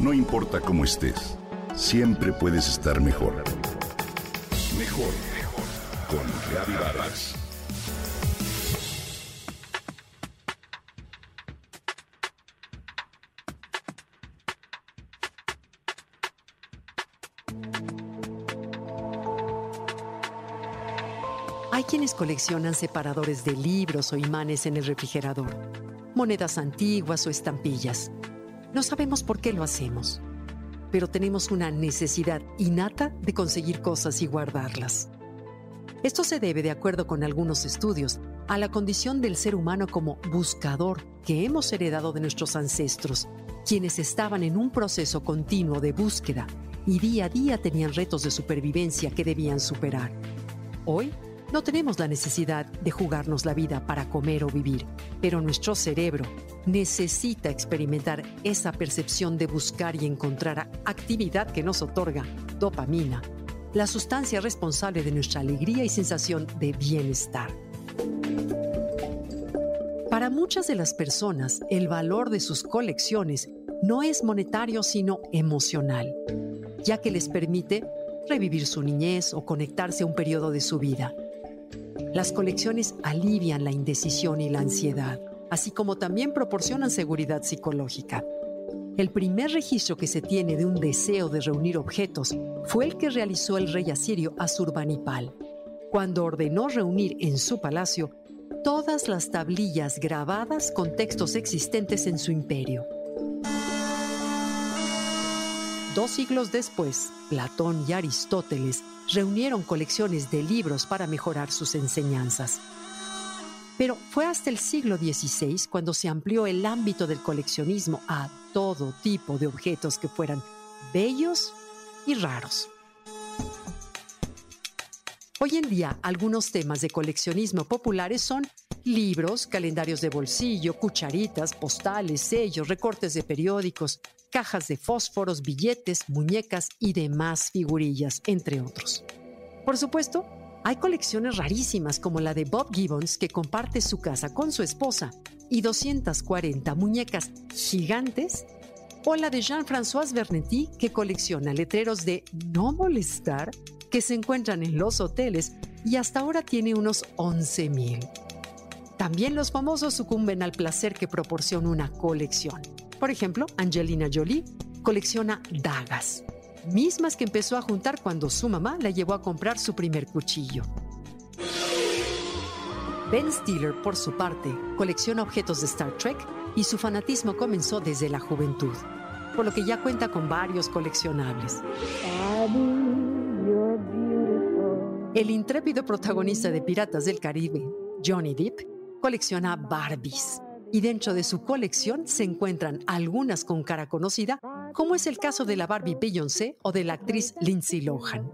No importa cómo estés, siempre puedes estar mejor. Mejor, mejor. Con Reavivadas. Hay quienes coleccionan separadores de libros o imanes en el refrigerador, monedas antiguas o estampillas. No sabemos por qué lo hacemos, pero tenemos una necesidad innata de conseguir cosas y guardarlas. Esto se debe, de acuerdo con algunos estudios, a la condición del ser humano como buscador que hemos heredado de nuestros ancestros, quienes estaban en un proceso continuo de búsqueda y día a día tenían retos de supervivencia que debían superar. Hoy, no tenemos la necesidad de jugarnos la vida para comer o vivir, pero nuestro cerebro necesita experimentar esa percepción de buscar y encontrar actividad que nos otorga dopamina, la sustancia responsable de nuestra alegría y sensación de bienestar. Para muchas de las personas, el valor de sus colecciones no es monetario sino emocional, ya que les permite revivir su niñez o conectarse a un periodo de su vida. Las colecciones alivian la indecisión y la ansiedad, así como también proporcionan seguridad psicológica. El primer registro que se tiene de un deseo de reunir objetos fue el que realizó el rey asirio Asurbanipal, cuando ordenó reunir en su palacio todas las tablillas grabadas con textos existentes en su imperio. Dos siglos después, Platón y Aristóteles reunieron colecciones de libros para mejorar sus enseñanzas. Pero fue hasta el siglo XVI cuando se amplió el ámbito del coleccionismo a todo tipo de objetos que fueran bellos y raros. Hoy en día, algunos temas de coleccionismo populares son libros, calendarios de bolsillo, cucharitas, postales, sellos, recortes de periódicos, cajas de fósforos, billetes, muñecas y demás figurillas, entre otros. Por supuesto, hay colecciones rarísimas como la de Bob Gibbons que comparte su casa con su esposa y 240 muñecas gigantes o la de Jean-François Bernetti que colecciona letreros de no molestar que se encuentran en los hoteles y hasta ahora tiene unos 11.000. También los famosos sucumben al placer que proporciona una colección. Por ejemplo, Angelina Jolie colecciona dagas, mismas que empezó a juntar cuando su mamá la llevó a comprar su primer cuchillo. Ben Stiller, por su parte, colecciona objetos de Star Trek y su fanatismo comenzó desde la juventud, por lo que ya cuenta con varios coleccionables. El intrépido protagonista de Piratas del Caribe, Johnny Depp, colecciona Barbies y dentro de su colección se encuentran algunas con cara conocida, como es el caso de la Barbie Beyoncé o de la actriz Lindsay Lohan.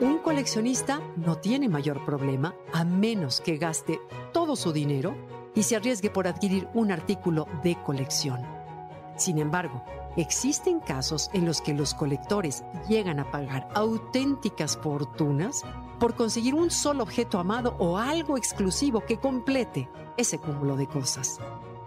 Un coleccionista no tiene mayor problema a menos que gaste todo su dinero y se arriesgue por adquirir un artículo de colección. Sin embargo, existen casos en los que los colectores llegan a pagar auténticas fortunas por conseguir un solo objeto amado o algo exclusivo que complete ese cúmulo de cosas.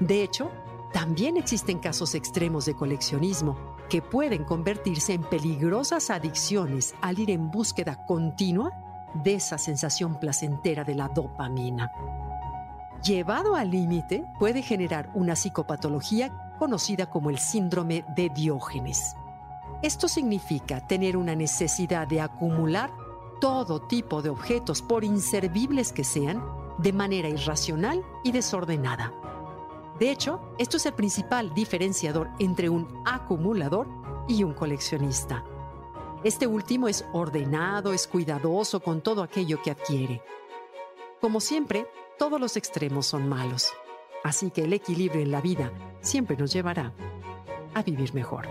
De hecho, también existen casos extremos de coleccionismo que pueden convertirse en peligrosas adicciones al ir en búsqueda continua de esa sensación placentera de la dopamina. Llevado al límite, puede generar una psicopatología conocida como el síndrome de Diógenes. Esto significa tener una necesidad de acumular todo tipo de objetos, por inservibles que sean, de manera irracional y desordenada. De hecho, esto es el principal diferenciador entre un acumulador y un coleccionista. Este último es ordenado, es cuidadoso con todo aquello que adquiere. Como siempre, todos los extremos son malos, así que el equilibrio en la vida siempre nos llevará a vivir mejor.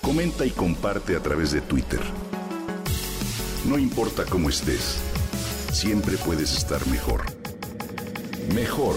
Comenta y comparte a través de Twitter. No importa cómo estés, siempre puedes estar mejor. Mejor,